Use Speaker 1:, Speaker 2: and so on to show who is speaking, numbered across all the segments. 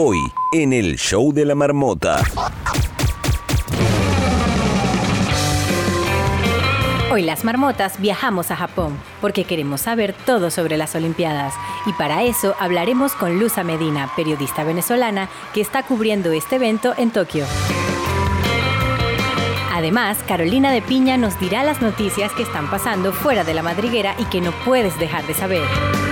Speaker 1: Hoy, en el Show de la Marmota.
Speaker 2: Hoy las marmotas viajamos a Japón porque queremos saber todo sobre las Olimpiadas y para eso hablaremos con Luza Medina, periodista venezolana que está cubriendo este evento en Tokio. Además, Carolina de Piña nos dirá las noticias que están pasando fuera de la madriguera y que no puedes dejar de saber.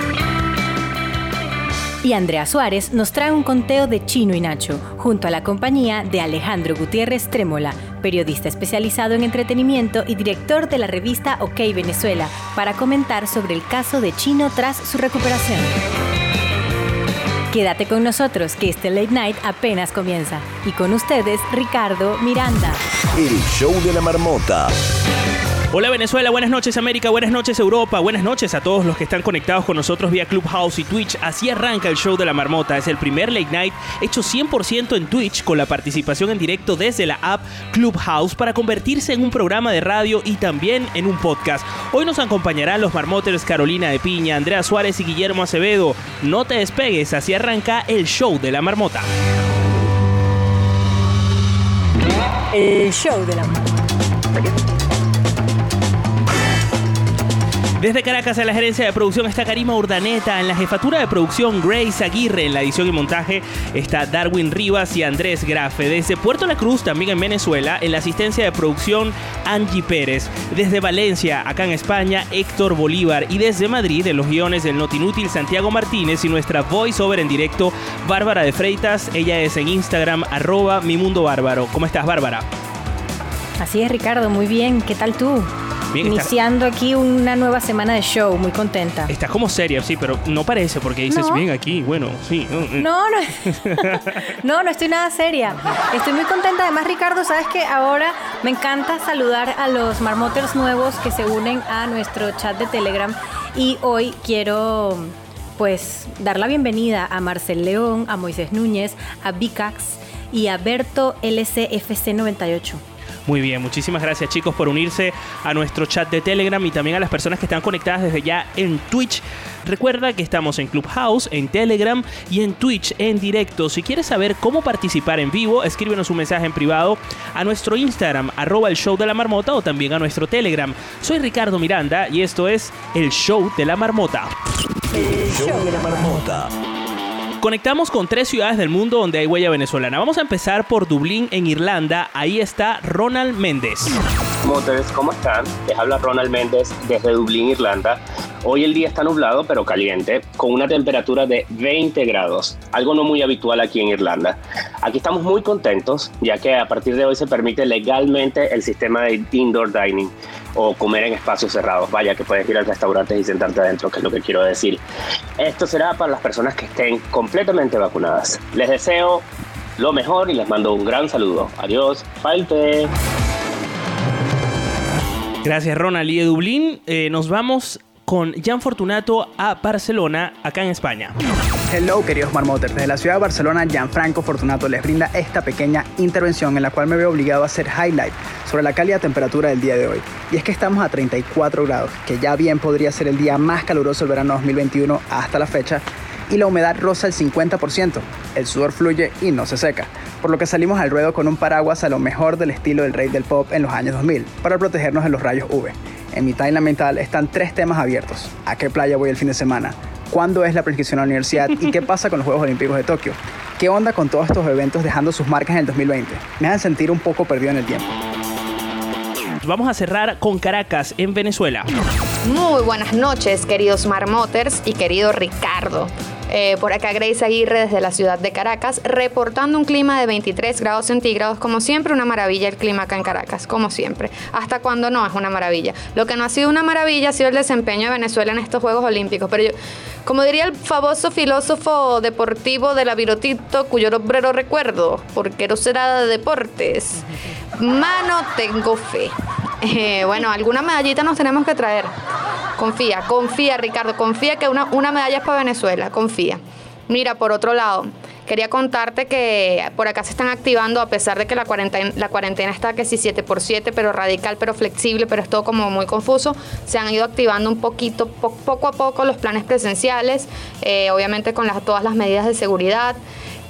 Speaker 2: Y Andrea Suárez nos trae un conteo de Chino y Nacho, junto a la compañía de Alejandro Gutiérrez Trémola, periodista especializado en entretenimiento y director de la revista OK Venezuela, para comentar sobre el caso de Chino tras su recuperación. Quédate con nosotros que este late night apenas comienza. Y con ustedes, Ricardo Miranda.
Speaker 1: El Show de la Marmota.
Speaker 3: Hola Venezuela, buenas noches América, buenas noches Europa, buenas noches a todos los que están conectados con nosotros vía Clubhouse y Twitch. Así arranca el show de la marmota. Es el primer late night hecho 100% en Twitch con la participación en directo desde la app Clubhouse para convertirse en un programa de radio y también en un podcast. Hoy nos acompañarán los marmoters Carolina de Piña, Andrea Suárez y Guillermo Acevedo. No te despegues, así arranca el show de la marmota.
Speaker 2: El show de la marmota.
Speaker 3: Desde Caracas a la gerencia de producción está Karima Urdaneta, en la jefatura de producción Grace Aguirre, en la edición y montaje está Darwin Rivas y Andrés Grafe. Desde Puerto La Cruz, también en Venezuela, en la asistencia de producción Angie Pérez. Desde Valencia, acá en España, Héctor Bolívar. Y desde Madrid, en los guiones del Notinútil Santiago Martínez y nuestra voiceover en directo, Bárbara de Freitas. Ella es en Instagram, arroba mi mundo bárbaro. ¿Cómo estás, Bárbara?
Speaker 2: Así es, Ricardo, muy bien. ¿Qué tal tú?
Speaker 3: Bien,
Speaker 2: Iniciando aquí una nueva semana de show, muy contenta.
Speaker 3: Estás como seria, sí, pero no parece porque dices,
Speaker 2: No.
Speaker 3: bien aquí, bueno, sí.
Speaker 2: No, no, no, no estoy nada seria. Estoy muy contenta. Además, Ricardo, sabes que ahora me encanta saludar a los marmoters nuevos que se unen a nuestro chat de Telegram. Y hoy quiero, pues, dar la bienvenida a Marcel León, a Moisés Núñez, a Vicax y a Berto LCFC98.
Speaker 3: Muy bien, muchísimas gracias chicos por unirse a nuestro chat de Telegram y también a las personas que están conectadas desde ya en Twitch. Recuerda que estamos en Clubhouse, en Telegram y en Twitch en directo. Si quieres saber cómo participar en vivo, escríbenos un mensaje en privado a nuestro Instagram, arroba el show de la marmota o también a nuestro Telegram. Soy Ricardo Miranda y esto es el show de la marmota.
Speaker 1: El Show de la Marmota.
Speaker 3: Conectamos con tres ciudades del mundo donde hay huella venezolana. Vamos a empezar por Dublín, en Irlanda. Ahí está Ronald Méndez.
Speaker 4: Motores, ¿cómo están? Les habla Ronald Méndez desde Dublín, Irlanda. Hoy el día está nublado pero caliente, con una temperatura de 20 grados, algo no muy habitual aquí en Irlanda. Aquí estamos muy contentos, ya que a partir de hoy se permite legalmente el sistema de indoor dining o comer en espacios cerrados. Vaya, que puedes ir al restaurante y sentarte adentro, que es lo que quiero decir. Esto será para las personas que estén completamente vacunadas. Les deseo lo mejor y les mando un gran saludo. Adiós, falte.
Speaker 3: Gracias, Ronald. Y de Dublín eh, nos vamos con Jan Fortunato a Barcelona, acá en España.
Speaker 5: Hello, queridos marmoters. Desde la ciudad de Barcelona, Gianfranco Fortunato les brinda esta pequeña intervención en la cual me veo obligado a hacer highlight sobre la cálida temperatura del día de hoy. Y es que estamos a 34 grados, que ya bien podría ser el día más caluroso del verano 2021 hasta la fecha, y la humedad roza el 50%. El sudor fluye y no se seca, por lo que salimos al ruedo con un paraguas a lo mejor del estilo del rey del pop en los años 2000, para protegernos de los rayos UV. En mi timeline mental están tres temas abiertos. ¿A qué playa voy el fin de semana? ¿Cuándo es la prescripción a la universidad? ¿Y qué pasa con los Juegos Olímpicos de Tokio? ¿Qué onda con todos estos eventos dejando sus marcas en el 2020? Me hacen sentir un poco perdido en el tiempo.
Speaker 3: Vamos a cerrar con Caracas, en Venezuela.
Speaker 6: Muy buenas noches, queridos marmoters y querido Ricardo. Eh, por acá Grace Aguirre desde la ciudad de Caracas, reportando un clima de 23 grados centígrados, como siempre una maravilla el clima acá en Caracas, como siempre. Hasta cuando no es una maravilla. Lo que no ha sido una maravilla ha sido el desempeño de Venezuela en estos Juegos Olímpicos. Pero yo, como diría el famoso filósofo deportivo de la Virotito, cuyo nombre no recuerdo, porque no será de deportes. Mano, tengo fe. Eh, bueno, alguna medallita nos tenemos que traer. Confía, confía, Ricardo, confía que una, una medalla es para Venezuela, confía. Mira, por otro lado, quería contarte que por acá se están activando, a pesar de que la cuarentena, la cuarentena está que sí 7 por 7 pero radical, pero flexible, pero es todo como muy confuso, se han ido activando un poquito, po- poco a poco los planes presenciales, eh, obviamente con las, todas las medidas de seguridad.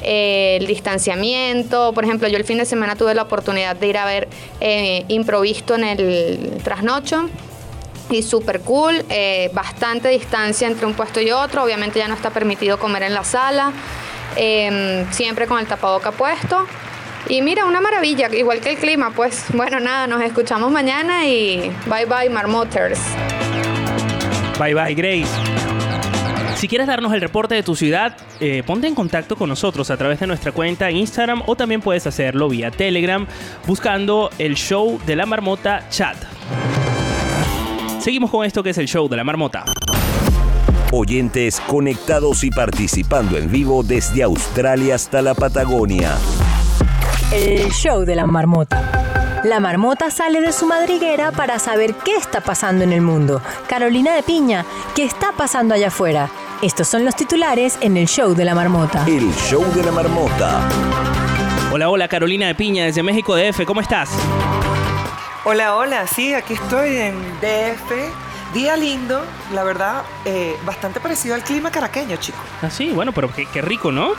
Speaker 6: El distanciamiento. Por ejemplo, yo el fin de semana tuve la oportunidad de ir a ver eh, improvisto en el trasnocho. Y súper cool, eh, bastante distancia entre un puesto y otro. Obviamente ya no está permitido comer en la sala. em, siempre con el tapaboca puesto. Y mira, una maravilla, igual que el clima, pues bueno, nada, nos escuchamos mañana y bye bye Marmoters.
Speaker 3: Bye bye, Grace. Si quieres darnos el reporte de tu ciudad, eh, ponte en contacto con nosotros a través de nuestra cuenta en Instagram o también puedes hacerlo vía Telegram buscando el show de la marmota chat. Seguimos con esto que es el show de la marmota.
Speaker 1: Oyentes conectados y participando en vivo desde Australia hasta la Patagonia.
Speaker 2: El show de la marmota. La marmota sale de su madriguera para saber qué está pasando en el mundo. Carolina de Piña, ¿qué está pasando allá afuera? Estos son los titulares en el show de la marmota.
Speaker 1: El show de la marmota.
Speaker 3: Hola, hola, Carolina de Piña desde México DF, ¿cómo estás?
Speaker 7: Hola, hola, sí, aquí estoy en DF. Día lindo, la verdad, eh, bastante parecido al clima caraqueño, chico.
Speaker 3: Ah, sí, bueno, pero qué, qué rico, ¿no?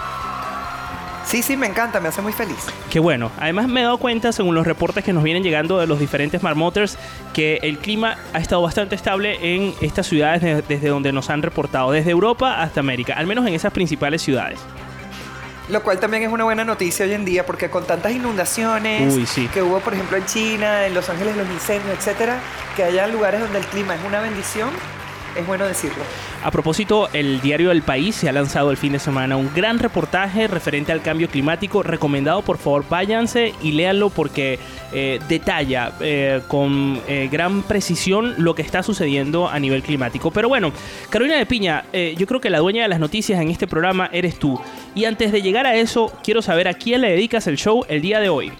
Speaker 7: Sí, sí, me encanta, me hace muy feliz.
Speaker 3: Qué bueno. Además me he dado cuenta, según los reportes que nos vienen llegando de los diferentes marmoters, que el clima ha estado bastante estable en estas ciudades de- desde donde nos han reportado, desde Europa hasta América, al menos en esas principales ciudades.
Speaker 7: Lo cual también es una buena noticia hoy en día, porque con tantas inundaciones
Speaker 3: Uy, sí.
Speaker 7: que hubo, por ejemplo, en China, en Los Ángeles, los incendios, etcétera, que haya lugares donde el clima es una bendición, es bueno decirlo.
Speaker 3: A propósito, el diario El País se ha lanzado el fin de semana un gran reportaje referente al cambio climático. Recomendado, por favor, váyanse y léanlo porque eh, detalla eh, con eh, gran precisión lo que está sucediendo a nivel climático. Pero bueno, Carolina de Piña, yo creo que la dueña de las noticias en este programa eres tú. Y antes de llegar a eso, quiero saber a quién le dedicas el show el día de hoy.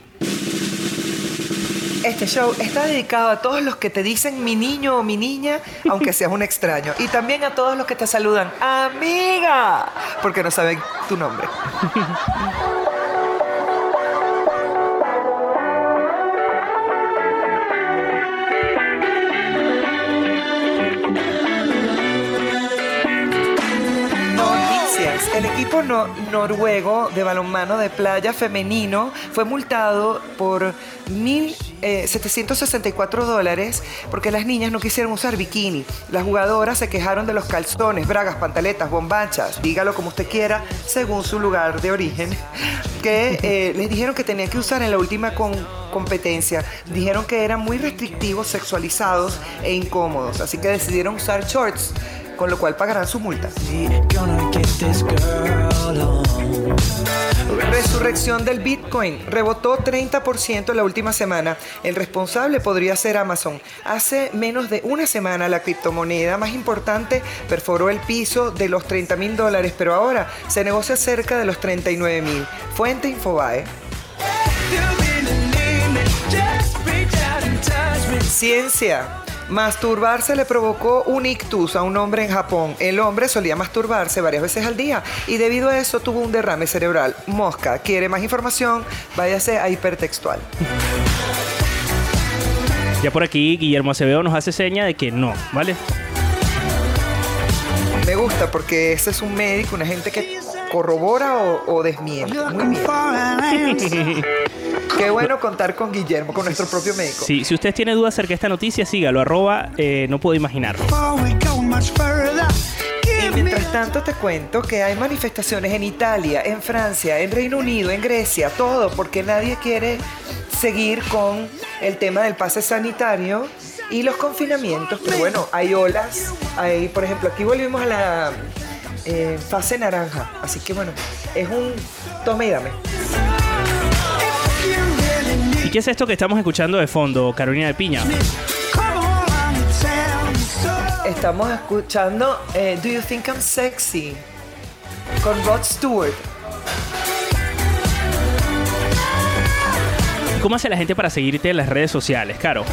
Speaker 7: Este show está dedicado a todos los que te dicen mi niño o mi niña, aunque seas un extraño. Y también a todos los que te saludan, amiga, porque no saben tu nombre. El equipo no- noruego de balonmano de playa femenino fue multado por 1.764 dólares porque las niñas no quisieron usar bikini. Las jugadoras se quejaron de los calzones, bragas, pantaletas, bombachas, dígalo como usted quiera, según su lugar de origen, que eh, les dijeron que tenían que usar en la última competencia. Dijeron que eran muy restrictivos, sexualizados e incómodos, así que decidieron usar shorts con lo cual pagarán su multa. Resurrección del Bitcoin rebotó 30% la última semana. El responsable podría ser Amazon. Hace menos de una semana la criptomoneda más importante perforó el piso de los 30 mil dólares, pero ahora se negocia cerca de los 39 mil. Fuente Infobae. Ciencia. Masturbarse le provocó un ictus a un hombre en Japón. El hombre solía masturbarse varias veces al día y debido a eso tuvo un derrame cerebral. Mosca, ¿quiere más información? Váyase a hipertextual.
Speaker 3: Ya por aquí Guillermo Acevedo nos hace seña de que no, ¿vale?
Speaker 7: Me gusta porque ese es un médico, una gente que corrobora o, o desmiente. Muy bien. Qué bueno contar con Guillermo, con nuestro propio médico.
Speaker 3: Sí, si usted tiene dudas acerca de esta noticia, sígalo, arroba, eh, no puedo imaginarlo.
Speaker 7: Y mientras tanto te cuento que hay manifestaciones en Italia, en Francia, en Reino Unido, en Grecia, todo, porque nadie quiere seguir con el tema del pase sanitario y los confinamientos. Pero bueno, hay olas, hay, por ejemplo, aquí volvimos a la eh, fase naranja, así que bueno, es un tome y dame.
Speaker 3: ¿Y qué es esto que estamos escuchando de fondo, Carolina de Piña?
Speaker 7: Estamos escuchando eh, Do You Think I'm Sexy con Rod Stewart.
Speaker 3: ¿Cómo hace la gente para seguirte en las redes sociales, Caro?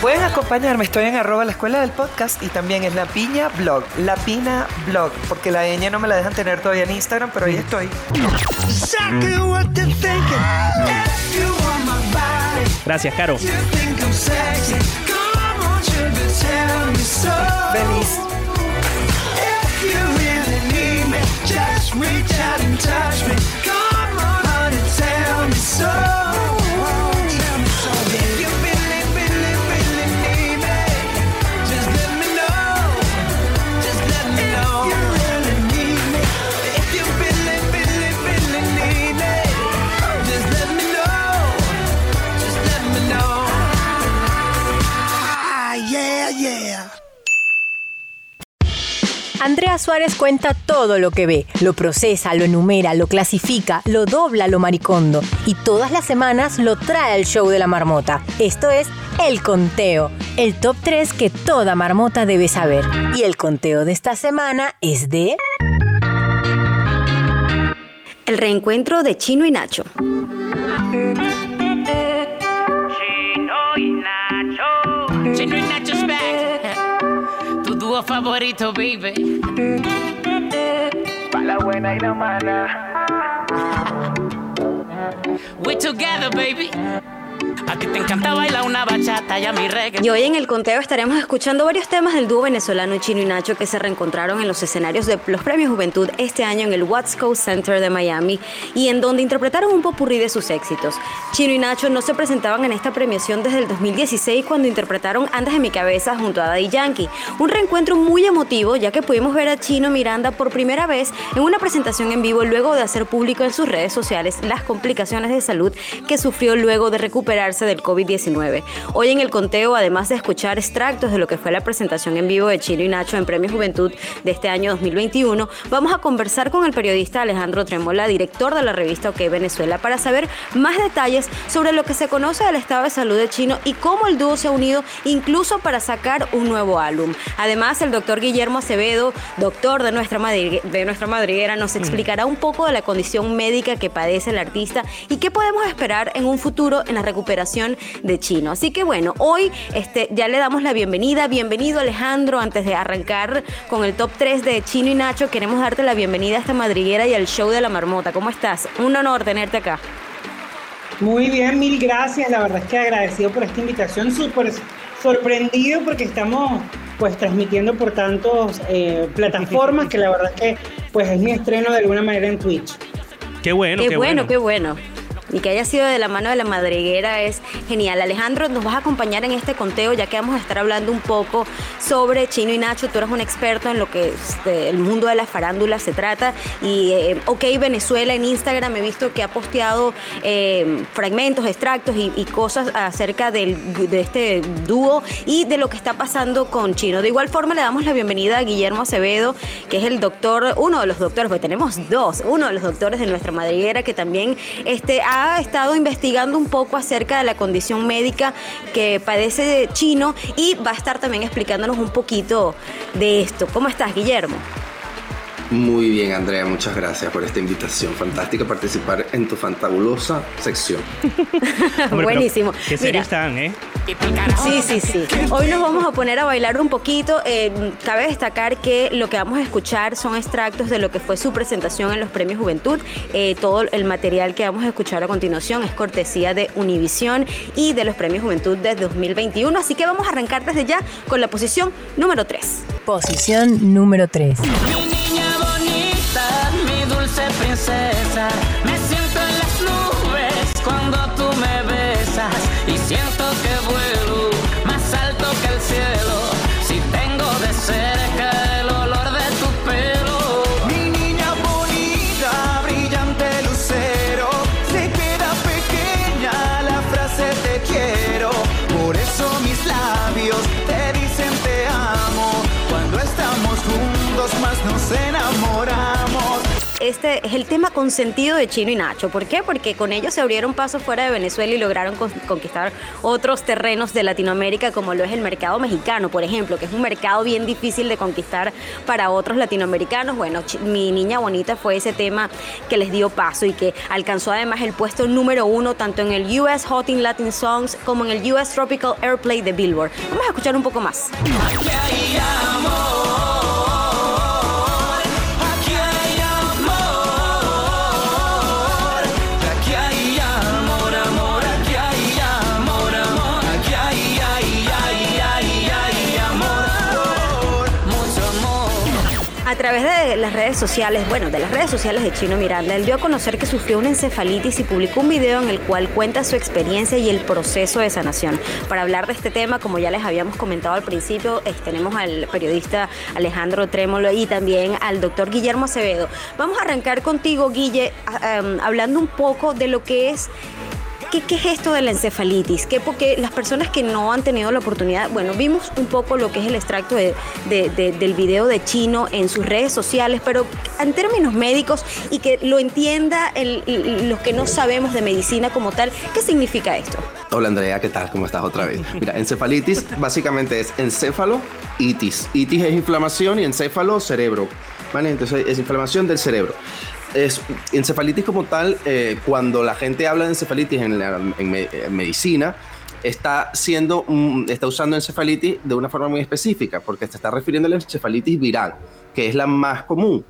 Speaker 7: Pueden acompañarme, estoy en arroba la escuela del podcast y también es la piña blog, la pina blog, porque la ñ no me la dejan tener todavía en Instagram, pero ahí estoy.
Speaker 3: Gracias, Caro.
Speaker 7: Feliz.
Speaker 8: me. Come on, tell me so. yeah, yeah. Andrea Suárez cuenta todo lo que ve, lo procesa, lo enumera, lo clasifica, lo dobla, lo maricondo y todas las semanas lo trae al show de la marmota. Esto es El Conteo, el top 3 que toda marmota debe saber. Y el conteo de esta semana es de...
Speaker 9: El reencuentro de Chino y Nacho.
Speaker 10: Chino Nacho's back. Tu dúo favorito, baby.
Speaker 11: Pa' la buena y la mala.
Speaker 10: We together, baby. A te encanta bailar una bachata y a mi reggae.
Speaker 9: Y hoy en el conteo estaremos escuchando varios temas del dúo venezolano Chino y Nacho que se reencontraron en los escenarios de los Premios Juventud este año en el Watts Coast Center de Miami y en donde interpretaron un popurrí de sus éxitos. Chino y Nacho no se presentaban en esta premiación desde el 2016 cuando interpretaron Antes de mi cabeza junto a Daddy Yankee. Un reencuentro muy emotivo ya que pudimos ver a Chino Miranda por primera vez en una presentación en vivo luego de hacer público en sus redes sociales las complicaciones de salud que sufrió luego de recuperarse del COVID-19. Hoy en el conteo, además de escuchar extractos de lo que fue la presentación en vivo de Chino y Nacho en Premio Juventud de este año 2021, vamos a conversar con el periodista Alejandro Tremola, director de la revista OK Venezuela, para saber más detalles sobre lo que se conoce del estado de salud de Chino y cómo el dúo se ha unido incluso para sacar un nuevo álbum. Además, el doctor Guillermo Acevedo, doctor de nuestra, de nuestra madriguera, nos explicará un poco de la condición médica que padece el artista y qué podemos esperar en un futuro en la recuperación de Chino. Así que bueno, hoy este, ya le damos la bienvenida. Bienvenido Alejandro, antes de arrancar con el top 3 de Chino y Nacho, queremos darte la bienvenida a esta madriguera y al show de la marmota. ¿Cómo estás? Un honor tenerte acá.
Speaker 12: Muy bien, mil gracias. La verdad es que agradecido por esta invitación. Súper sorprendido porque estamos pues transmitiendo por tantas eh, plataformas que la verdad es que pues es mi estreno de alguna manera en Twitch.
Speaker 3: Qué bueno,
Speaker 9: qué, bueno, qué bueno y que haya sido de la mano de la madriguera es genial. Alejandro, nos vas a acompañar en este conteo ya que vamos a estar hablando un poco sobre Chino y Nacho. Tú eres un experto en lo que este, el mundo de la farándula se trata y eh, OK Venezuela en Instagram he visto que ha posteado eh, fragmentos, extractos y, cosas acerca del, de este dúo y de lo que está pasando con Chino. De igual forma le damos la bienvenida a Guillermo Acevedo, que es el doctor, uno de los doctores, porque tenemos dos, uno de los doctores de nuestra madriguera que también este, ha ha estado investigando un poco acerca de la condición médica que padece de Chino y va a estar también explicándonos un poquito de esto. ¿Cómo estás, Guillermo?
Speaker 13: Muy bien, Andrea, muchas gracias por esta invitación. Fantástica participar en tu fantabulosa sección.
Speaker 9: Buenísimo.
Speaker 3: Qué serio están, ¿eh?
Speaker 9: Sí, sí, sí. Hoy nos vamos a poner a bailar un poquito. Eh, cabe destacar que lo que vamos a escuchar son extractos de lo que fue su presentación en los Premios Juventud. Eh, todo el material que vamos a escuchar a continuación es cortesía de Univisión y de los Premios Juventud de 2021. Así que vamos a arrancar desde ya con la posición número 3.
Speaker 8: Posición número 3
Speaker 10: princesa.
Speaker 9: Este es el tema consentido de Chino y Nacho. ¿Por qué? Porque con ellos se abrieron paso fuera de Venezuela y lograron conquistar otros terrenos de Latinoamérica, como lo es el mercado mexicano, por ejemplo, que es un mercado bien difícil de conquistar para otros latinoamericanos. Bueno, mi niña bonita fue ese tema que les dio paso y que alcanzó además el puesto número uno tanto en el US Hot in Latin Songs como en el US Tropical Airplay de Billboard. Vamos a escuchar un poco más. A través de las redes sociales, bueno, de las redes sociales de Chino Miranda, él dio a conocer que sufrió una encefalitis y publicó un video en el cual cuenta su experiencia y el proceso de sanación. Para hablar de este tema, como ya les habíamos comentado al principio, tenemos al periodista Alejandro Trémolo y también al doctor Guillermo Acevedo. Vamos a arrancar contigo, Guille, hablando un poco de lo que es qué, es esto de la encefalitis? ¿Qué, porque las personas que no han tenido la oportunidad, bueno, vimos un poco lo que es el extracto de- de- de- del video de Chino en sus redes sociales, pero en términos médicos y que lo entienda los que no sabemos de medicina como tal, ¿qué significa esto?
Speaker 13: Hola Andrea, ¿qué tal? ¿Cómo estás otra vez? Mira, encefalitis básicamente es encéfalo, itis. Itis es inflamación y encéfalo, cerebro. ¿Vale? Entonces es inflamación del cerebro. Es, encefalitis como tal, eh, cuando la gente habla de encefalitis en, la- medicina, está siendo está usando encefalitis de una forma muy específica, porque se está refiriendo a la encefalitis viral, que es la más común.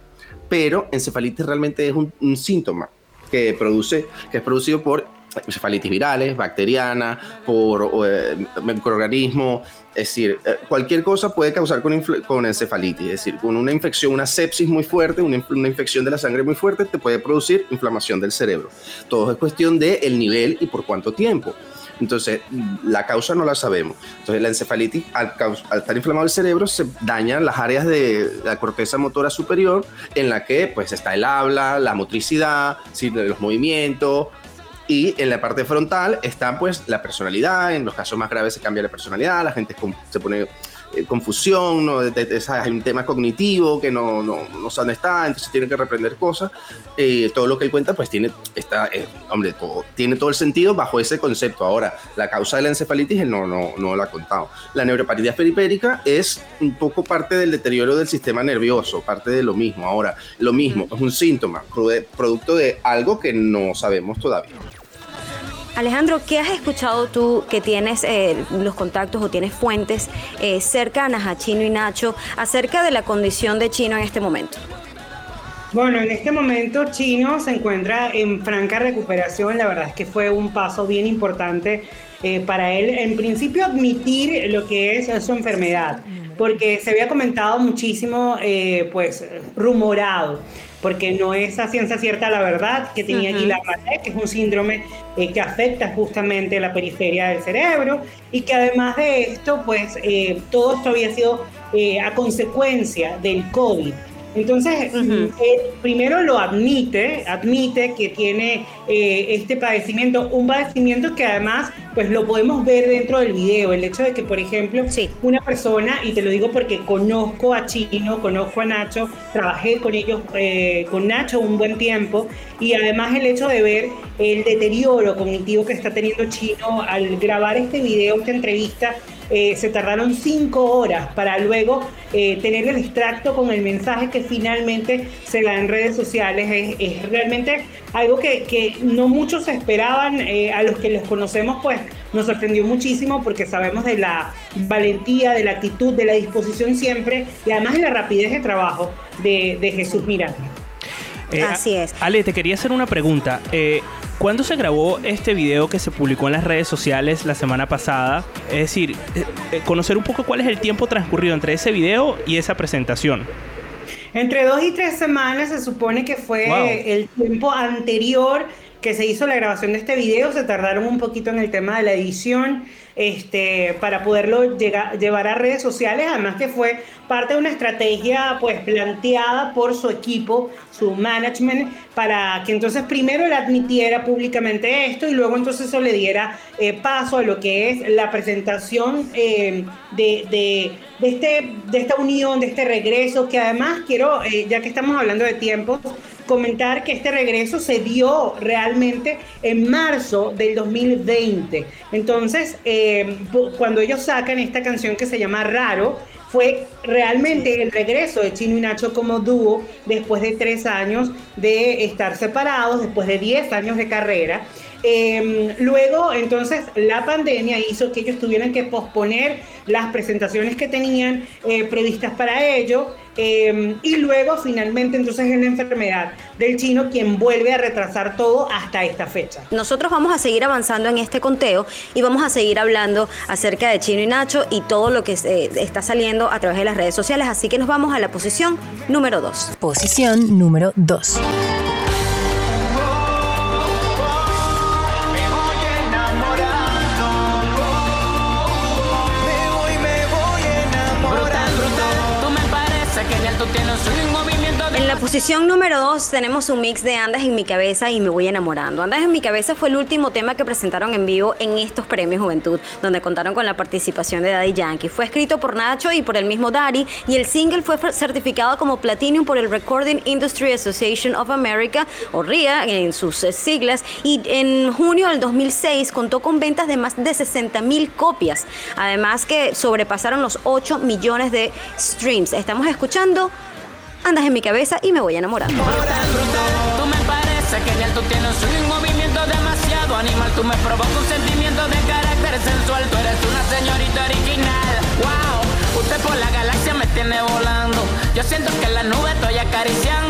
Speaker 13: Pero encefalitis realmente es un, un síntoma que produce, que es producido por encefalitis virales, bacteriana, por eh, microorganismos, es decir, eh, cualquier cosa puede causar con, encefalitis, es decir, con una infección, una sepsis muy fuerte, una, inf- una infección de la sangre muy fuerte, te puede producir inflamación del cerebro. Todo es cuestión de el nivel y por cuánto tiempo. Entonces, la causa no la sabemos. Entonces, la encefalitis, al, estar inflamado el cerebro, se dañan las áreas de la corteza motora superior, en la que pues está el habla, la motricidad, los movimientos, y en la parte frontal está pues la personalidad, en los casos más graves se cambia la personalidad, la gente se pone eh, confusión, ¿no? De- de- de- hay un tema cognitivo que no, no, no sabe dónde está, entonces tiene que reprender cosas. Eh, todo lo que él cuenta pues tiene, está, eh, hombre, todo, tiene todo el sentido bajo ese concepto. Ahora, la causa de la encefalitis él no, no, no lo ha contado. La neuropatía periférica es un poco parte del deterioro del sistema nervioso, parte de lo mismo. Ahora, lo mismo, es un síntoma, produ- producto de algo que no sabemos todavía.
Speaker 9: Alejandro, ¿qué has escuchado tú que tienes eh, los contactos o tienes fuentes eh, cercanas a Chino y Nacho acerca de la condición de Chino en este momento?
Speaker 12: Bueno, en este momento Chino se encuentra en franca recuperación. La verdad es que fue un paso bien importante eh, para él, en principio, admitir lo que es su enfermedad, porque se había comentado muchísimo, pues, rumorado, porque no es a ciencia cierta la verdad que tenía
Speaker 14: Ujú.
Speaker 12: Guillain-Barré, que es un síndrome eh, que afecta justamente la periferia del cerebro y que además de esto, pues, eh, todo esto había sido eh, a consecuencia del COVID. Entonces, él primero lo admite, admite que tiene eh, este padecimiento, un padecimiento que además, pues lo podemos ver dentro del video, el hecho de que, por ejemplo, una persona, y te lo digo porque conozco a Chino, conozco a Nacho, trabajé con ellos, eh, con Nacho un buen tiempo, y además el hecho de ver el deterioro cognitivo que está teniendo Chino al grabar este video, esta entrevista, eh, se tardaron cinco horas para luego eh, tener el extracto con el mensaje que finalmente se da en redes sociales. Es, realmente algo que, que no muchos esperaban. eh, a los que los conocemos, pues nos sorprendió muchísimo porque sabemos de la valentía, de la actitud, de la disposición siempre y además de la rapidez de trabajo de, de Jesús Miranda.
Speaker 3: Eh,
Speaker 9: Así es.
Speaker 3: Ale, te quería hacer una pregunta. Eh, ¿Cuándo se grabó este video que se publicó en las redes sociales la semana pasada? Es decir, eh, conocer un poco cuál es el tiempo transcurrido entre ese video y esa presentación.
Speaker 12: Entre dos y tres semanas se supone que fue
Speaker 3: Wow.
Speaker 12: el tiempo anterior que se hizo la grabación de este video. Se tardaron un poquito en el tema de la edición este, para poderlo llevar a redes sociales. Además que fue parte de una estrategia pues planteada por su equipo, su management, para que entonces primero él admitiera públicamente esto y luego entonces eso le diera eh, paso a lo que es la presentación eh, de, de- de este, de esta unión, de este regreso, que además quiero, eh, ya que estamos hablando de tiempos, comentar que este regreso se dio realmente en marzo del 2020. Entonces, eh, cuando ellos sacan esta canción que se llama Raro, fue realmente el regreso de Chino y Nacho como dúo después de tres años de estar separados, después de 10 años de carrera. Eh, luego, entonces, la pandemia hizo que ellos tuvieran que posponer las presentaciones que tenían eh, previstas para ello. eh, y luego, finalmente, entonces es la enfermedad del chino quien vuelve a retrasar todo hasta esta fecha.
Speaker 9: Nosotros vamos a seguir avanzando en este conteo y vamos a seguir hablando acerca de Chino y Nacho y todo lo que eh, está saliendo a través de las redes sociales. Así que nos vamos a la posición número 2.
Speaker 8: Posición número 2.
Speaker 9: La posición número 2 tenemos un mix de Andas en mi cabeza y me voy enamorando. Andas en mi cabeza fue el último tema que presentaron en vivo en estos premios Juventud, donde contaron con la participación de Daddy Yankee. Fue escrito por Nacho y por el mismo Daddy y el single fue certificado como Platinum por el Recording Industry Association of America, o RIA en sus eh, siglas, y en junio del 2006 contó con ventas de más de 60 mil copias, además que sobrepasaron los 8 millones de streams. Estamos escuchando Andas en mi cabeza y me voy enamorando.
Speaker 10: Tú me parece genial, tú tienes un movimiento demasiado animal. Tú me provocas un sentimiento de carácter sensual. Tú eres una señorita original. Wow, usted por la galaxia me tiene volando. Yo siento que en la nube estoy acariciando.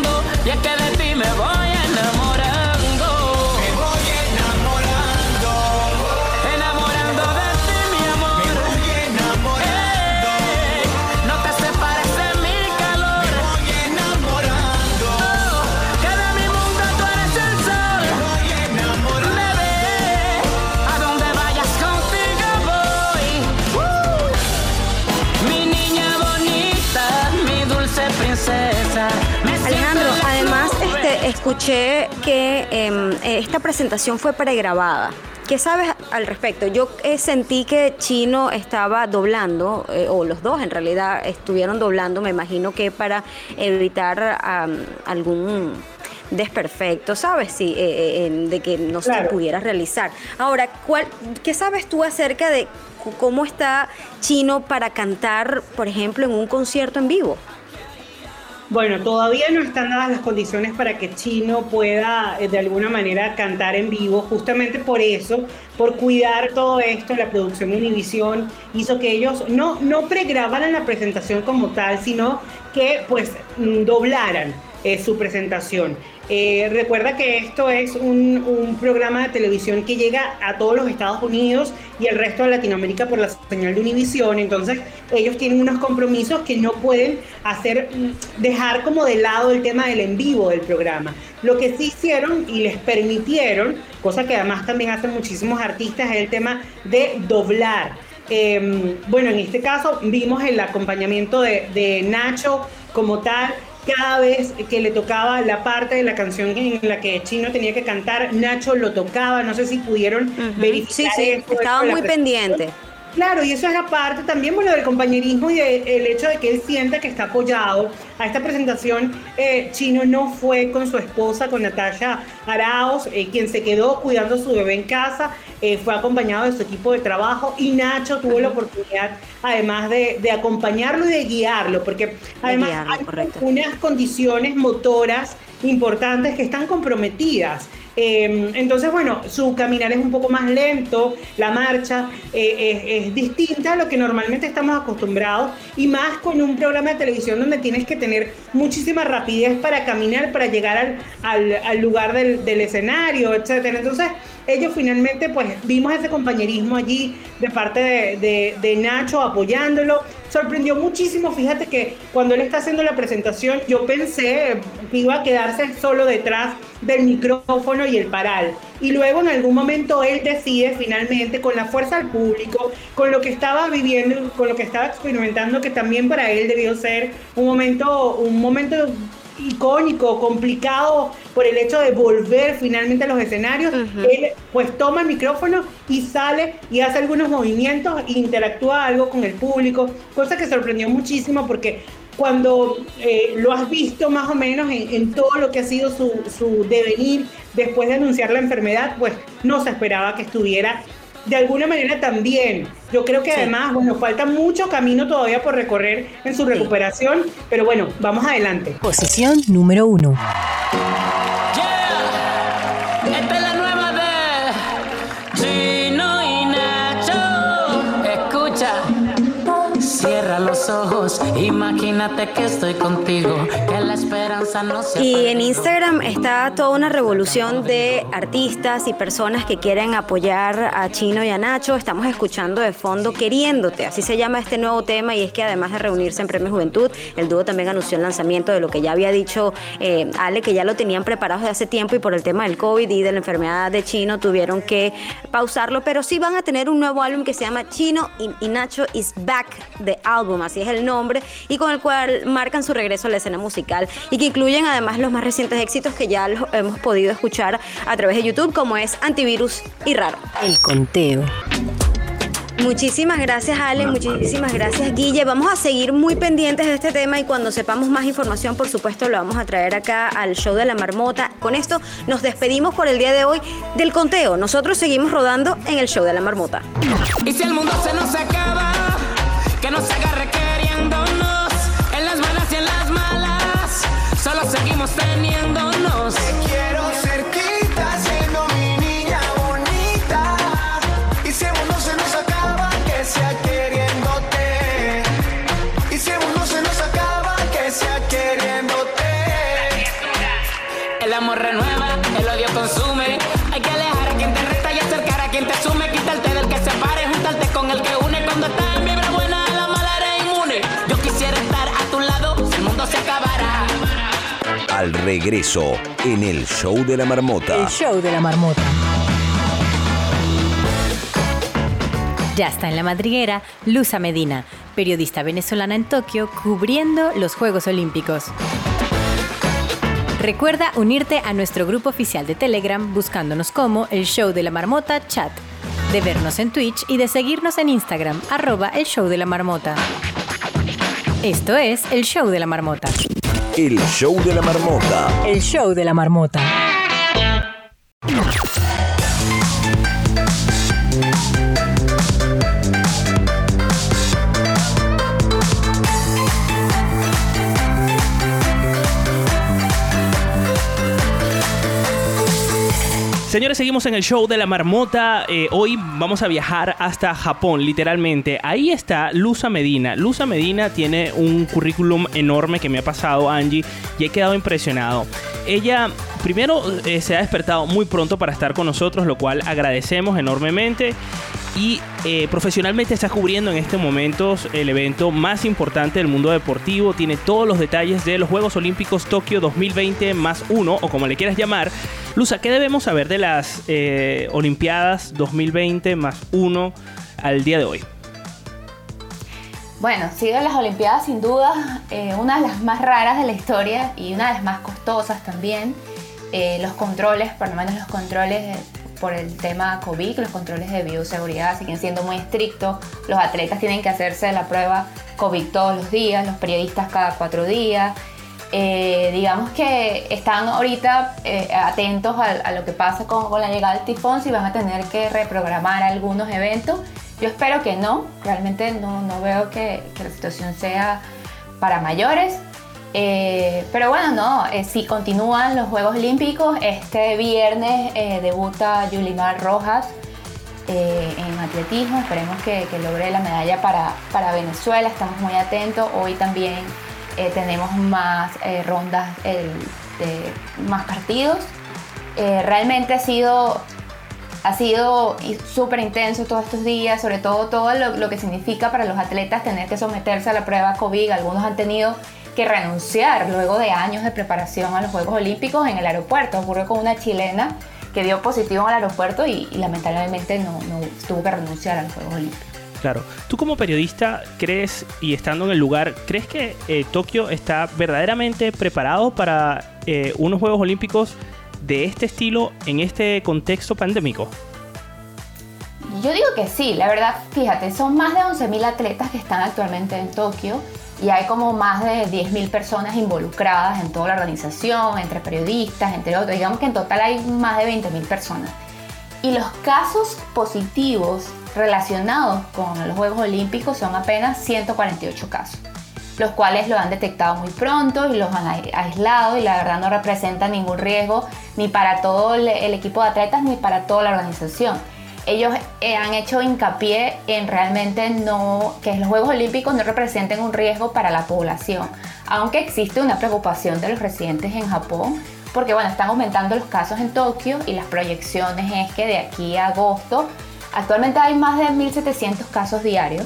Speaker 9: Escuché que em, esta presentación fue pregrabada. ¿Qué sabes al respecto? Yo eh, sentí que Chino estaba doblando, eh, o los dos en realidad estuvieron doblando, me imagino que para evitar algún desperfecto, ¿sabes? Sí, eh, eh, de que no se pudiera realizar. Ahora, ¿cuál, ¿qué sabes tú acerca de cómo está Chino para cantar, por ejemplo, en un concierto en vivo?
Speaker 12: Bueno, todavía no están dadas las condiciones para que Chino pueda eh, de alguna manera cantar en vivo. Justamente por eso, por cuidar todo esto, la producción de Univision hizo que ellos no, no pregrabaran la presentación como tal, sino que pues mm, doblaran eh, su presentación. Eh, recuerda que esto es un, programa de televisión que llega a todos los Estados Unidos y el resto de Latinoamérica por la señal de Univision. Entonces, ellos tienen unos compromisos que no pueden hacer, mm, dejar como de lado el tema del en vivo del programa. Lo que sí hicieron y les permitieron, cosa que además también hacen muchísimos artistas, es el tema de doblar. Eh, bueno, en este caso vimos el acompañamiento de Nacho como tal. Cada vez que le tocaba la parte de la canción en la que Chino tenía que cantar, Nacho lo tocaba. No sé si pudieron verificar.
Speaker 9: Sí, sí,
Speaker 12: eso
Speaker 9: estaba muy pendiente.
Speaker 12: Claro, y eso es aparte también, bueno, del compañerismo y de- el hecho de que él sienta que está apoyado. A esta presentación, eh, Chino no fue con su esposa, con Natasha Araos, eh, quien se quedó cuidando a su bebé en casa, eh, fue acompañado de su equipo de trabajo y Nacho tuvo la oportunidad, además de, de acompañarlo y de guiarlo, porque además
Speaker 9: guiarlo,
Speaker 12: hay
Speaker 9: correcto.
Speaker 12: unas condiciones motoras importantes que están comprometidas. Eh, entonces, bueno, su caminar es un poco más lento, la marcha eh, es, distinta a lo que normalmente estamos acostumbrados y más con un programa de televisión donde tienes que tener muchísima rapidez para caminar, para llegar al, lugar del, escenario, etcétera. Entonces, ellos finalmente, pues, vimos ese compañerismo allí de parte de Nacho apoyándolo. Sorprendió muchísimo, fíjate que cuando él está haciendo la presentación, yo pensé que iba a quedarse solo detrás del micrófono y el paral. Y luego en algún momento él decide finalmente, con la fuerza del público, con lo que estaba viviendo, con lo que estaba experimentando, que también para él debió ser un momento, un momento icónico, complicado por el hecho de volver finalmente a los escenarios, él pues toma el micrófono y sale y hace algunos movimientos e interactúa algo con el público, cosa que sorprendió muchísimo porque cuando eh, lo has visto más o menos en, en todo lo que ha sido su, su devenir después de anunciar la enfermedad, pues no se esperaba que estuviera de alguna manera también. Yo creo que además, bueno, falta mucho camino todavía por recorrer en su recuperación, pero bueno, vamos adelante.
Speaker 8: Posición número 1.
Speaker 10: Esta Cierra los ojos, imagínate que estoy contigo, que la esperanza no se
Speaker 9: Y en Instagram está toda una revolución de artistas y personas que quieren apoyar a Chino y a Nacho. Estamos escuchando de fondo Queriéndote, así se llama este nuevo tema y es que además de reunirse en Premio Juventud, el dúo también anunció el lanzamiento de lo que ya había dicho eh, Ale, que ya lo tenían preparado desde hace tiempo y por el tema del COVID y de la enfermedad de Chino tuvieron que pausarlo, pero sí van a tener un nuevo álbum que se llama Chino y, y Nacho is Back, the album, así es el nombre. y con el cual marcan su regreso a la escena musical y que incluyen además los más recientes éxitos que ya los hemos podido escuchar a través de YouTube como es Antivirus y Raro.
Speaker 8: El conteo.
Speaker 9: Muchísimas gracias Ale, muchísimas gracias Guille. Vamos a seguir muy pendientes de este tema y cuando sepamos más información, por supuesto, lo vamos a traer acá al show de la marmota. Con esto nos despedimos por el día de hoy del conteo. Nosotros seguimos rodando en el show de la marmota.
Speaker 10: Y si el mundo se nos acaba, que nos agarre queriéndonos en las buenas y en las malas, solo seguimos teniéndonos.
Speaker 11: Quiero
Speaker 1: regreso, en el show de la marmota.
Speaker 8: El show de la marmota.
Speaker 2: Ya está en la madriguera Luza Medina, periodista venezolana en Tokio, cubriendo los Juegos Olímpicos. Recuerda unirte a nuestro grupo oficial de Telegram buscándonos como el show de la marmota chat, de vernos en Twitch y de seguirnos en Instagram, arroba el show de la marmota. Esto es el show de la marmota.
Speaker 1: El show de la marmota.
Speaker 8: El show de la marmota.
Speaker 3: Señores, seguimos en el show de la marmota. Eh, hoy vamos a viajar hasta Japón, literalmente. Ahí está Luza Medina. Luza Medina tiene un currículum enorme que me ha pasado Angie y he quedado impresionado. Ella primero eh, se ha despertado muy pronto para estar con nosotros, lo cual agradecemos enormemente. Y eh, profesionalmente está cubriendo en este momento el evento más importante del mundo deportivo. Tiene todos los detalles de los Juegos Olímpicos Tokio 2020 más uno, o como le quieras llamar. Luza, ¿qué debemos saber de las eh, Olimpiadas 2020 más uno al día de hoy?
Speaker 14: Bueno, siguen las Olimpiadas sin duda, eh, una de las más raras de la historia y una de las más costosas también. Eh, los controles, por lo menos los controles por el tema COVID, los controles de bioseguridad siguen siendo muy estrictos. Los atletas tienen que hacerse la prueba COVID todos los días, los periodistas cada cuatro días. Eh, digamos que están ahorita eh, atentos a, lo que pasa con, la llegada del tifón, si van a tener que reprogramar algunos eventos. Yo espero que no, realmente no, no veo que, la situación sea para mayores. Eh, pero bueno, no, eh, si continúan los Juegos Olímpicos, este viernes eh, debuta Yulimar Rojas en atletismo, esperemos que, que logre la medalla para, para Venezuela, estamos muy atentos, hoy también eh, tenemos más eh, rondas más partidos. Eh, realmente ha sido ha sido súper intenso todos estos días, sobre todo todo lo, que significa para los atletas tener que someterse a la prueba COVID. Algunos han tenido que renunciar luego de años de preparación a los Juegos Olímpicos en el aeropuerto. Ocurrió con una chilena que dio positivo en el aeropuerto y, lamentablemente no tuvo que renunciar a los Juegos Olímpicos.
Speaker 3: Claro. Tú como periodista crees, y estando en el lugar, ¿crees que eh, Tokio está verdaderamente preparado para eh, unos Juegos Olímpicos de este estilo en este contexto pandémico?
Speaker 14: Yo digo que sí, la verdad, fíjate, son más de 11.000 atletas que están actualmente en Tokio y hay como más de 10.000 personas involucradas en toda la organización, entre periodistas, entre otros. Digamos que en total hay más de 20.000 personas. Y los casos positivos relacionados con los Juegos Olímpicos son apenas 148 casos, los cuales lo han detectado muy pronto y los han ai- aislado y la verdad no representan ningún riesgo ni para todo el, el equipo de atletas ni para toda la organización. Ellos eh, han hecho hincapié en realmente no que los Juegos Olímpicos no representen un riesgo para la población, aunque existe una preocupación de los residentes en Japón porque bueno, están aumentando los casos en Tokio y las proyecciones es que de aquí a agosto, actualmente hay más de 1.700 casos diarios,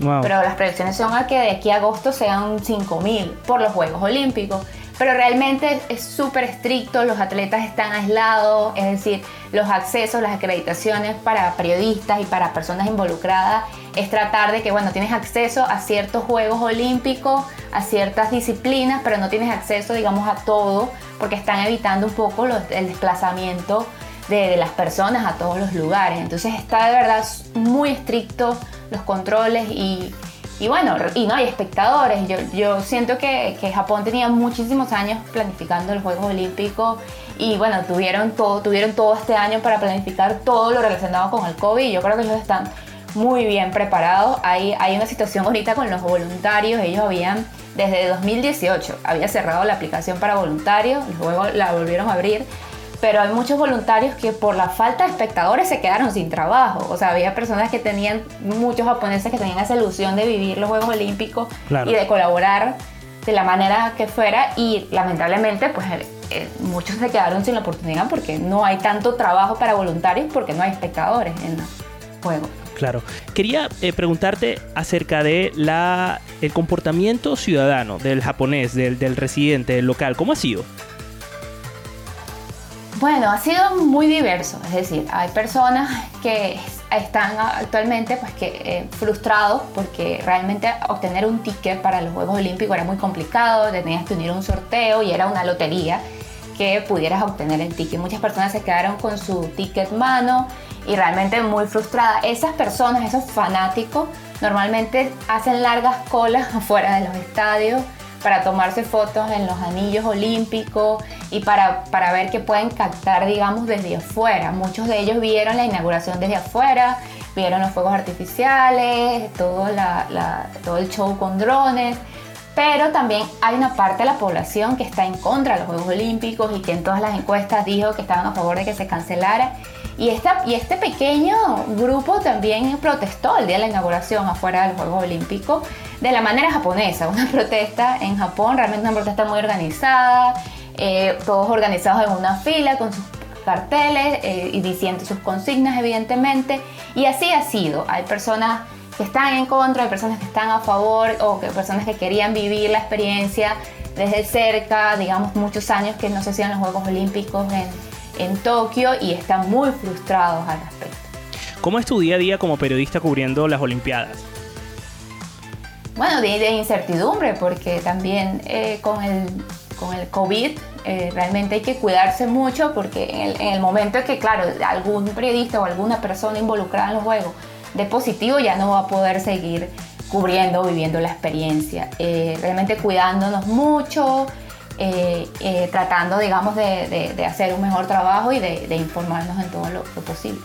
Speaker 3: Wow.
Speaker 14: pero las proyecciones son a que de aquí a agosto sean 5.000 por los Juegos Olímpicos. pero realmente es súper estricto, los atletas están aislados, es decir, los accesos, las acreditaciones para periodistas y para personas involucradas es tratar de que, bueno, tienes acceso a ciertos Juegos Olímpicos, a ciertas disciplinas, pero no tienes acceso, digamos, a todo, porque están evitando un poco los- el desplazamiento de, de las personas a todos los lugares. Entonces está de verdad muy estricto los controles y, y bueno, y no hay espectadores. Yo, yo siento que, que Japón tenía muchísimos años planificando los Juegos Olímpicos y bueno, tuvieron todo, tuvieron todo este año para planificar todo lo relacionado con el COVID yo creo que ellos están muy bien preparados. Hay, hay una situación ahorita con los voluntarios, ellos habían desde 2018 había cerrado la aplicación para voluntarios, luego la volvieron a abrir pero hay muchos voluntarios que por la falta de espectadores se quedaron sin trabajo. O sea, había personas que tenían, muchos japoneses que tenían esa ilusión de vivir los Juegos Olímpicos
Speaker 3: Claro.
Speaker 14: y de colaborar de la manera que fuera y lamentablemente pues eh, muchos se quedaron sin la oportunidad porque no hay tanto trabajo para voluntarios porque no hay espectadores en los Juegos.
Speaker 3: Claro. Quería eh, preguntarte acerca de la, el comportamiento ciudadano del japonés, del, del residente, del local. ¿Cómo ha sido?
Speaker 14: Bueno, ha sido muy diverso, es decir, hay personas que es- están actualmente pues que eh, frustrados porque realmente obtener un ticket para los Juegos Olímpicos era muy complicado, tenías que unir un sorteo y era una lotería que pudieras obtener el ticket. Muchas personas se quedaron con su ticket mano y realmente muy frustradas. Esas personas, esos fanáticos, normalmente hacen largas colas afuera de los estadios para tomarse fotos en los anillos olímpicos y para, para ver qué pueden captar, digamos, desde afuera. Muchos de ellos vieron la inauguración desde afuera, vieron los fuegos artificiales, todo, la- la- todo el show con drones, pero también hay una parte de la población que está en contra de los Juegos Olímpicos y que en todas las encuestas dijo que estaban a favor de que se cancelara. Y, esta, y este pequeño grupo también protestó el día de la inauguración afuera de los Juegos Olímpicos de la manera japonesa, una protesta en Japón, realmente una protesta muy organizada, eh, todos organizados en una fila con sus carteles eh, y diciendo sus consignas evidentemente. Y así ha sido. Hay personas que están en contra, hay personas que están a favor o que personas que querían vivir la experiencia desde cerca, digamos muchos años que no se hacían los Juegos Olímpicos en, en Tokio y están muy frustrados al respecto.
Speaker 3: ¿Cómo es tu día a día como periodista cubriendo las Olimpiadas?
Speaker 14: Bueno, de, de incertidumbre, porque también eh, con, el, con el COVID eh, realmente hay que cuidarse mucho, porque en el, en el momento que, claro, algún periodista o alguna persona involucrada en los juegos de positivo ya no va a poder seguir cubriendo o viviendo la experiencia. Eh, realmente cuidándonos mucho, eh, eh, tratando, digamos, de, de- de hacer un mejor trabajo y de, de informarnos en todo lo- lo posible.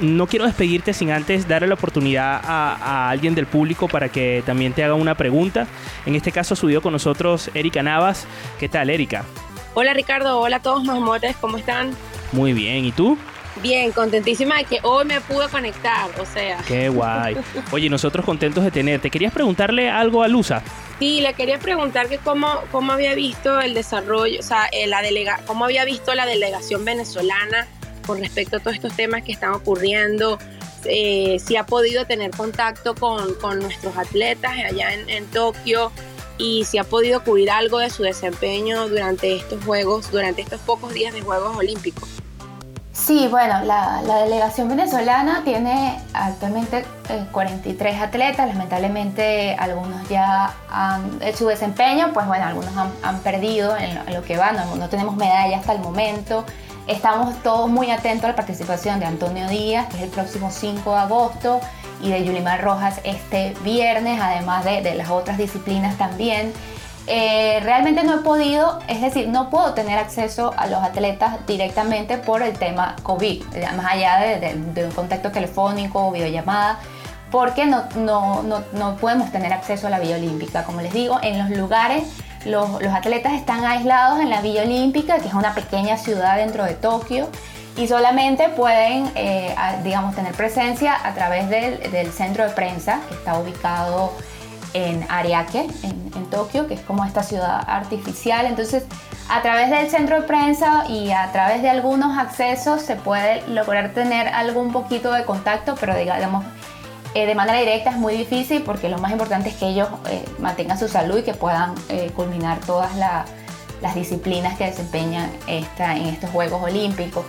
Speaker 3: No quiero despedirte sin antes darle la oportunidad a, a alguien del público para que también te haga una pregunta. En este caso subió con nosotros Erika Navas. ¿Qué tal, Erika?
Speaker 15: Hola Ricardo, hola a todos marmotes, ¿cómo están?
Speaker 3: Muy bien, ¿y tú?
Speaker 15: Bien, contentísima de que hoy me pude conectar, o sea.
Speaker 3: Qué guay. Oye, nosotros contentos de tenerte. ¿Querías preguntarle algo a Luza?
Speaker 15: Sí, le quería preguntar que cómo, cómo había visto el desarrollo, o sea, eh, la delega, cómo había visto la delegación venezolana con respecto a todos estos temas que están ocurriendo, eh, si ha podido tener contacto con, con nuestros atletas allá en, en Tokio y si ha podido cubrir algo de su desempeño durante estos Juegos, durante estos pocos días de Juegos Olímpicos.
Speaker 14: Sí, bueno, la, delegación venezolana tiene actualmente eh, 43 atletas, lamentablemente algunos ya han hecho su desempeño, pues bueno, algunos han, perdido en lo, que va, no, tenemos medalla hasta el momento. Estamos todos muy atentos a la participación de Antonio Díaz, que es el próximo 5 de agosto, y de Yulimar Rojas este viernes, además de, de las otras disciplinas también. Eh, realmente no he podido, es decir, no puedo tener acceso a los atletas directamente por el tema COVID, eh, más allá de, un contacto telefónico o videollamada, porque no, no, no, no podemos tener acceso a la Villa Olímpica. Como les digo, en los lugares los, los atletas están aislados en la Villa Olímpica, que es una pequeña ciudad dentro de Tokio, y solamente pueden, eh, digamos, tener presencia a través del centro de prensa, que está ubicado en Ariake, en, Tokio, que es como esta ciudad artificial. Entonces, a través del centro de prensa y a través de algunos accesos se puede lograr tener algún poquito de contacto, pero digamos, eh, de manera directa es muy difícil porque lo más importante es que ellos eh, mantengan su salud y que puedan eh, culminar todas la- las disciplinas que desempeñan en estos Juegos Olímpicos.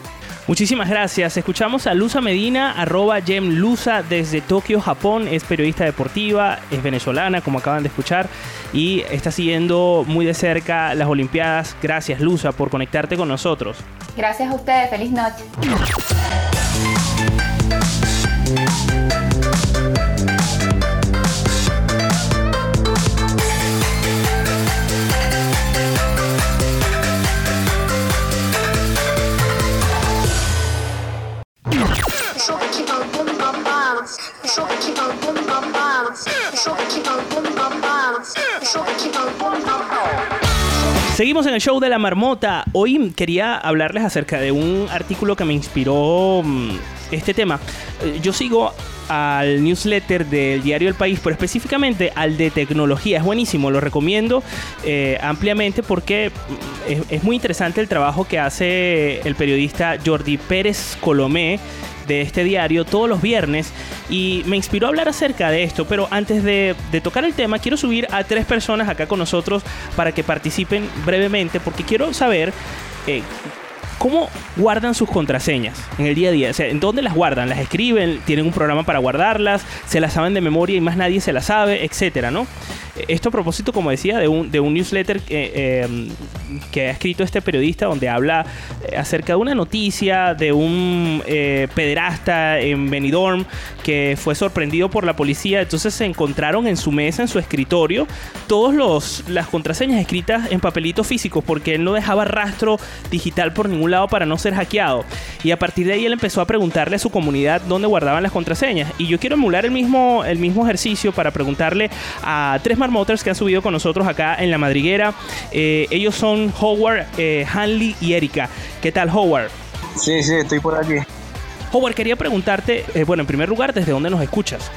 Speaker 3: Muchísimas gracias. Escuchamos a Luza Medina, arroba Gem Luza desde Tokio, Japón. Es periodista deportiva, es venezolana, como acaban de escuchar, y está siguiendo muy de cerca las Olimpiadas. Gracias, Luza, por conectarte con nosotros.
Speaker 14: Gracias a ustedes, feliz noche.
Speaker 3: Seguimos en el show de la marmota. Hoy quería hablarles acerca de un artículo que me inspiró mm, este tema. Eh, Yo sigo al newsletter del diario El País, pero específicamente al de tecnología. Es buenísimo, lo recomiendo eh, ampliamente porque mm, es, es muy interesante el trabajo que hace el periodista Jordi Pérez Colomé de este diario todos los viernes y me inspiró a hablar acerca de esto, pero antes de, de tocar el tema quiero subir a tres personas acá con nosotros para que participen brevemente porque quiero saber eh, ¿Cómo guardan sus contraseñas en el día a día? O sea, ¿en dónde las guardan? ¿Las escriben? ¿Tienen un programa para guardarlas? ¿Se las saben de memoria y más nadie se las sabe? Etcétera, ¿no? Esto a propósito, como decía, de un, de un newsletter que, eh, que ha escrito este periodista donde habla eh, acerca de una noticia de un eh, pederasta en Benidorm que fue sorprendido por la policía. Entonces se encontraron en su mesa, en su escritorio, todas las contraseñas escritas en papelitos físicos porque él no dejaba rastro digital por ningún lado para no ser hackeado. Y a partir de ahí él empezó a preguntarle a su comunidad dónde guardaban las contraseñas. Y yo quiero emular el mismo, el mismo ejercicio para preguntarle a tres marmoters que han subido con nosotros acá en la madriguera. Eh, ellos son Howard, eh, Hanley y Erika. ¿Qué tal, Howard?
Speaker 16: Sí, sí, estoy por aquí.
Speaker 3: Howard, quería preguntarte, eh, bueno, en primer lugar, ¿desde dónde nos escuchas?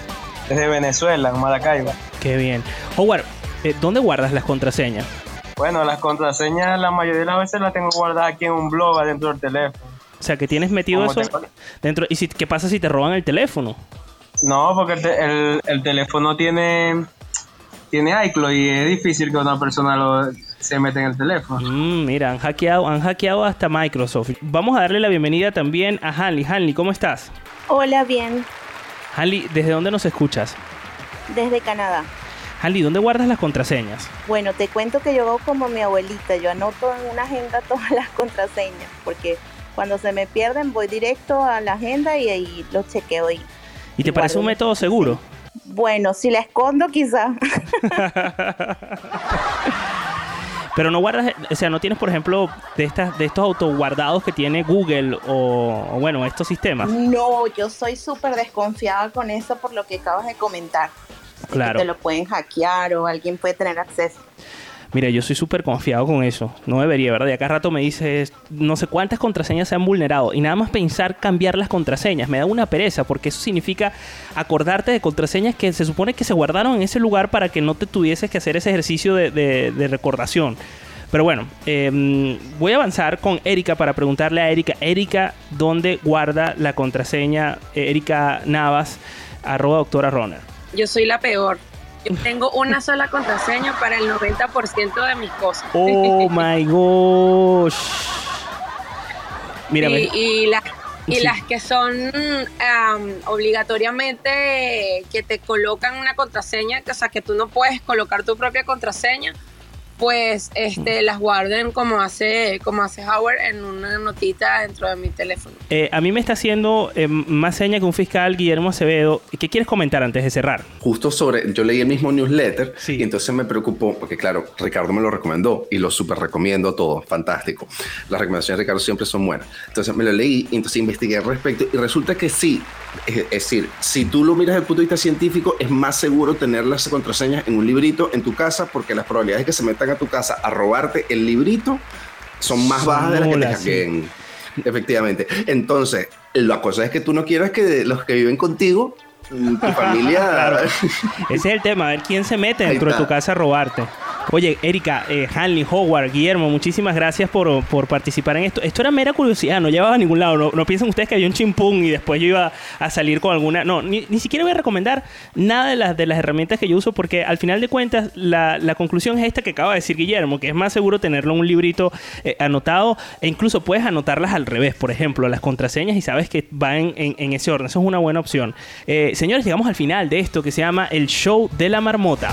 Speaker 16: Desde Venezuela, en Maracaibo.
Speaker 3: Qué bien. Howard, ¿dónde guardas las contraseñas?
Speaker 16: Bueno, las contraseñas la mayoría de las veces las tengo guardadas aquí en un blog adentro del teléfono.
Speaker 3: O sea, que tienes metido
Speaker 16: ¿Cómo
Speaker 3: eso
Speaker 16: te-
Speaker 3: dentro. ¿Y si, qué pasa si te roban el teléfono?
Speaker 16: No, porque el, te- el- el teléfono tiene tiene iCloud y es difícil que una persona lo, se meta en el teléfono.
Speaker 3: Mm, mira, han hackeado, han hackeado hasta Microsoft. Vamos a darle la bienvenida también a Hanley. Hanley, ¿cómo estás?
Speaker 17: Hola, bien,
Speaker 3: Hanley, ¿desde dónde nos escuchas?
Speaker 17: desde Canadá.
Speaker 3: Hanley, ¿dónde guardas las contraseñas?
Speaker 17: Bueno, te cuento que yo hago como mi abuelita, yo anoto en una agenda todas las contraseñas, porque cuando se me pierden voy directo a la agenda y ahí los chequeo. Y,
Speaker 3: ¿Y te parece un método seguro?
Speaker 17: Bueno, si la escondo quizá.
Speaker 3: Pero no guardas, o sea, no tienes, por ejemplo, de estas, de estos autoguardados que tiene Google o, o, bueno, estos sistemas.
Speaker 17: No, yo soy súper desconfiada con eso por lo que acabas de comentar.
Speaker 3: Claro.
Speaker 17: Te lo pueden hackear o alguien puede tener acceso.
Speaker 3: Mira, yo soy súper confiado con eso. No debería, ¿verdad? Y acá rato me dices, no sé cuántas contraseñas se han vulnerado. Y nada más pensar cambiar las contraseñas. Me da una pereza porque eso significa acordarte de contraseñas que se supone que se guardaron en ese lugar para que no te tuvieses que hacer ese ejercicio de, recordación. Pero bueno, eh, voy a avanzar con Erika para preguntarle a Erika. Erika, ¿dónde guarda la contraseña Erika Navas, arroba doctora Roner?
Speaker 15: Yo soy la peor. Yo tengo una sola contraseña para el 90% de mis cosas.
Speaker 3: Oh my gosh. Mira,
Speaker 15: y, y las y
Speaker 3: Sí.
Speaker 15: las que son am, obligatoriamente que te colocan una contraseña, que, o sea, que tú no puedes colocar tu propia contraseña, pues este las guarden como hace como hace Howard en una notita dentro de mi teléfono.
Speaker 3: Eh, a mí me está haciendo eh, más seña que un fiscal Guillermo Acevedo. ¿Qué quieres comentar antes de cerrar?
Speaker 13: Justo sobre, yo leí el mismo newsletter y entonces me preocupó, porque claro, Ricardo me lo recomendó y lo súper recomiendo todo, fantástico. Las recomendaciones de Ricardo siempre son buenas. Entonces me lo leí y entonces investigué al respecto y resulta que sí, es, es decir, si tú lo miras desde el punto de vista científico, es más seguro tener las contraseñas en un librito en tu casa porque las probabilidades de que se metan a tu casa a robarte el librito son más
Speaker 3: Son
Speaker 13: bajas de las que te
Speaker 3: sí.
Speaker 13: hackeen. Efectivamente. Entonces, la cosa es que tú no quieras que los que viven contigo, tu familia...
Speaker 3: Claro. Ese es el tema, a ver quién se mete dentro de tu casa a robarte. Oye, Erika, eh, Hanley, Howard, Guillermo, muchísimas gracias por, por participar en esto. Esto era mera curiosidad, no llevaba a ningún lado. No, piensen ustedes que había un chimpún y después yo iba a salir con alguna. No, ni, ni siquiera voy a recomendar nada de las, de las herramientas que yo uso porque al final de cuentas la, la conclusión es esta que acaba de decir Guillermo, que es más seguro tenerlo en un librito eh, anotado e incluso puedes anotarlas al revés, por ejemplo, las contraseñas y sabes que van en ese orden. Eso es una buena opción. Eh, señores, llegamos al final de esto que se llama el show de la marmota.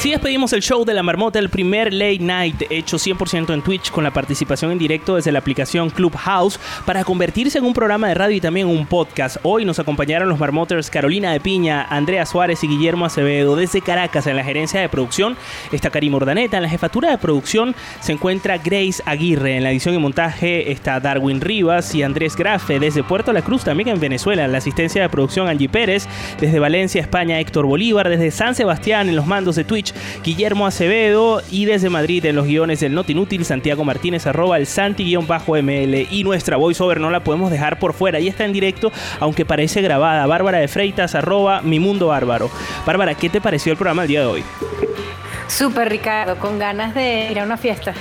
Speaker 3: Así despedimos el show de la marmota, el primer late night hecho 100% en Twitch con la participación en directo desde la aplicación Clubhouse para convertirse en un programa de radio y también un podcast. Hoy nos acompañaron los marmoters Carolina de Piña, Andrea Suárez y Guillermo Acevedo. Desde Caracas en la gerencia de producción está Karim Ordaneta, en la jefatura de producción se encuentra Grace Aguirre, en la edición y montaje está Darwin Rivas y Andrés Grafe. Desde Puerto La Cruz también en Venezuela, en la asistencia de producción Angie Pérez. Desde Valencia, España, Héctor Bolívar. Desde San Sebastián en los mandos de Twitch, Guillermo Acevedo. Y desde Madrid en los guiones del Not Inútil, Santiago Martínez, arroba el Santi-ML. Y nuestra voiceover no la podemos dejar por fuera. Y está en directo, aunque parece grabada. Bárbara de Freitas, arroba mi mundo bárbaro. Bárbara, ¿qué te pareció el programa el día de hoy?
Speaker 2: Súper Ricardo, con ganas de ir a una fiesta.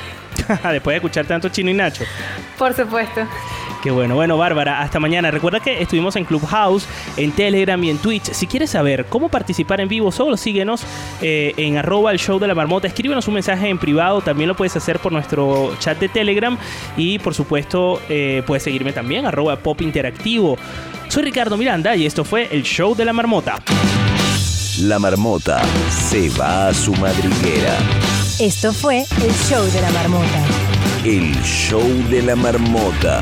Speaker 3: Después de escuchar tanto Chino y Nacho.
Speaker 2: Por supuesto.
Speaker 3: Qué bueno. Bueno, Bárbara, hasta mañana. Recuerda que estuvimos en Clubhouse, en Telegram y en Twitch. Si quieres saber cómo participar en vivo, solo síguenos eh, en arroba el show de la marmota. Escríbenos un mensaje en privado. También lo puedes hacer por nuestro chat de Telegram. Y por supuesto, eh, puedes seguirme también, arroba pop interactivo. Soy Ricardo Miranda y esto fue el show de la marmota.
Speaker 1: La marmota se va a su madriguera.
Speaker 8: Esto fue el show de la marmota.
Speaker 1: El show de la marmota.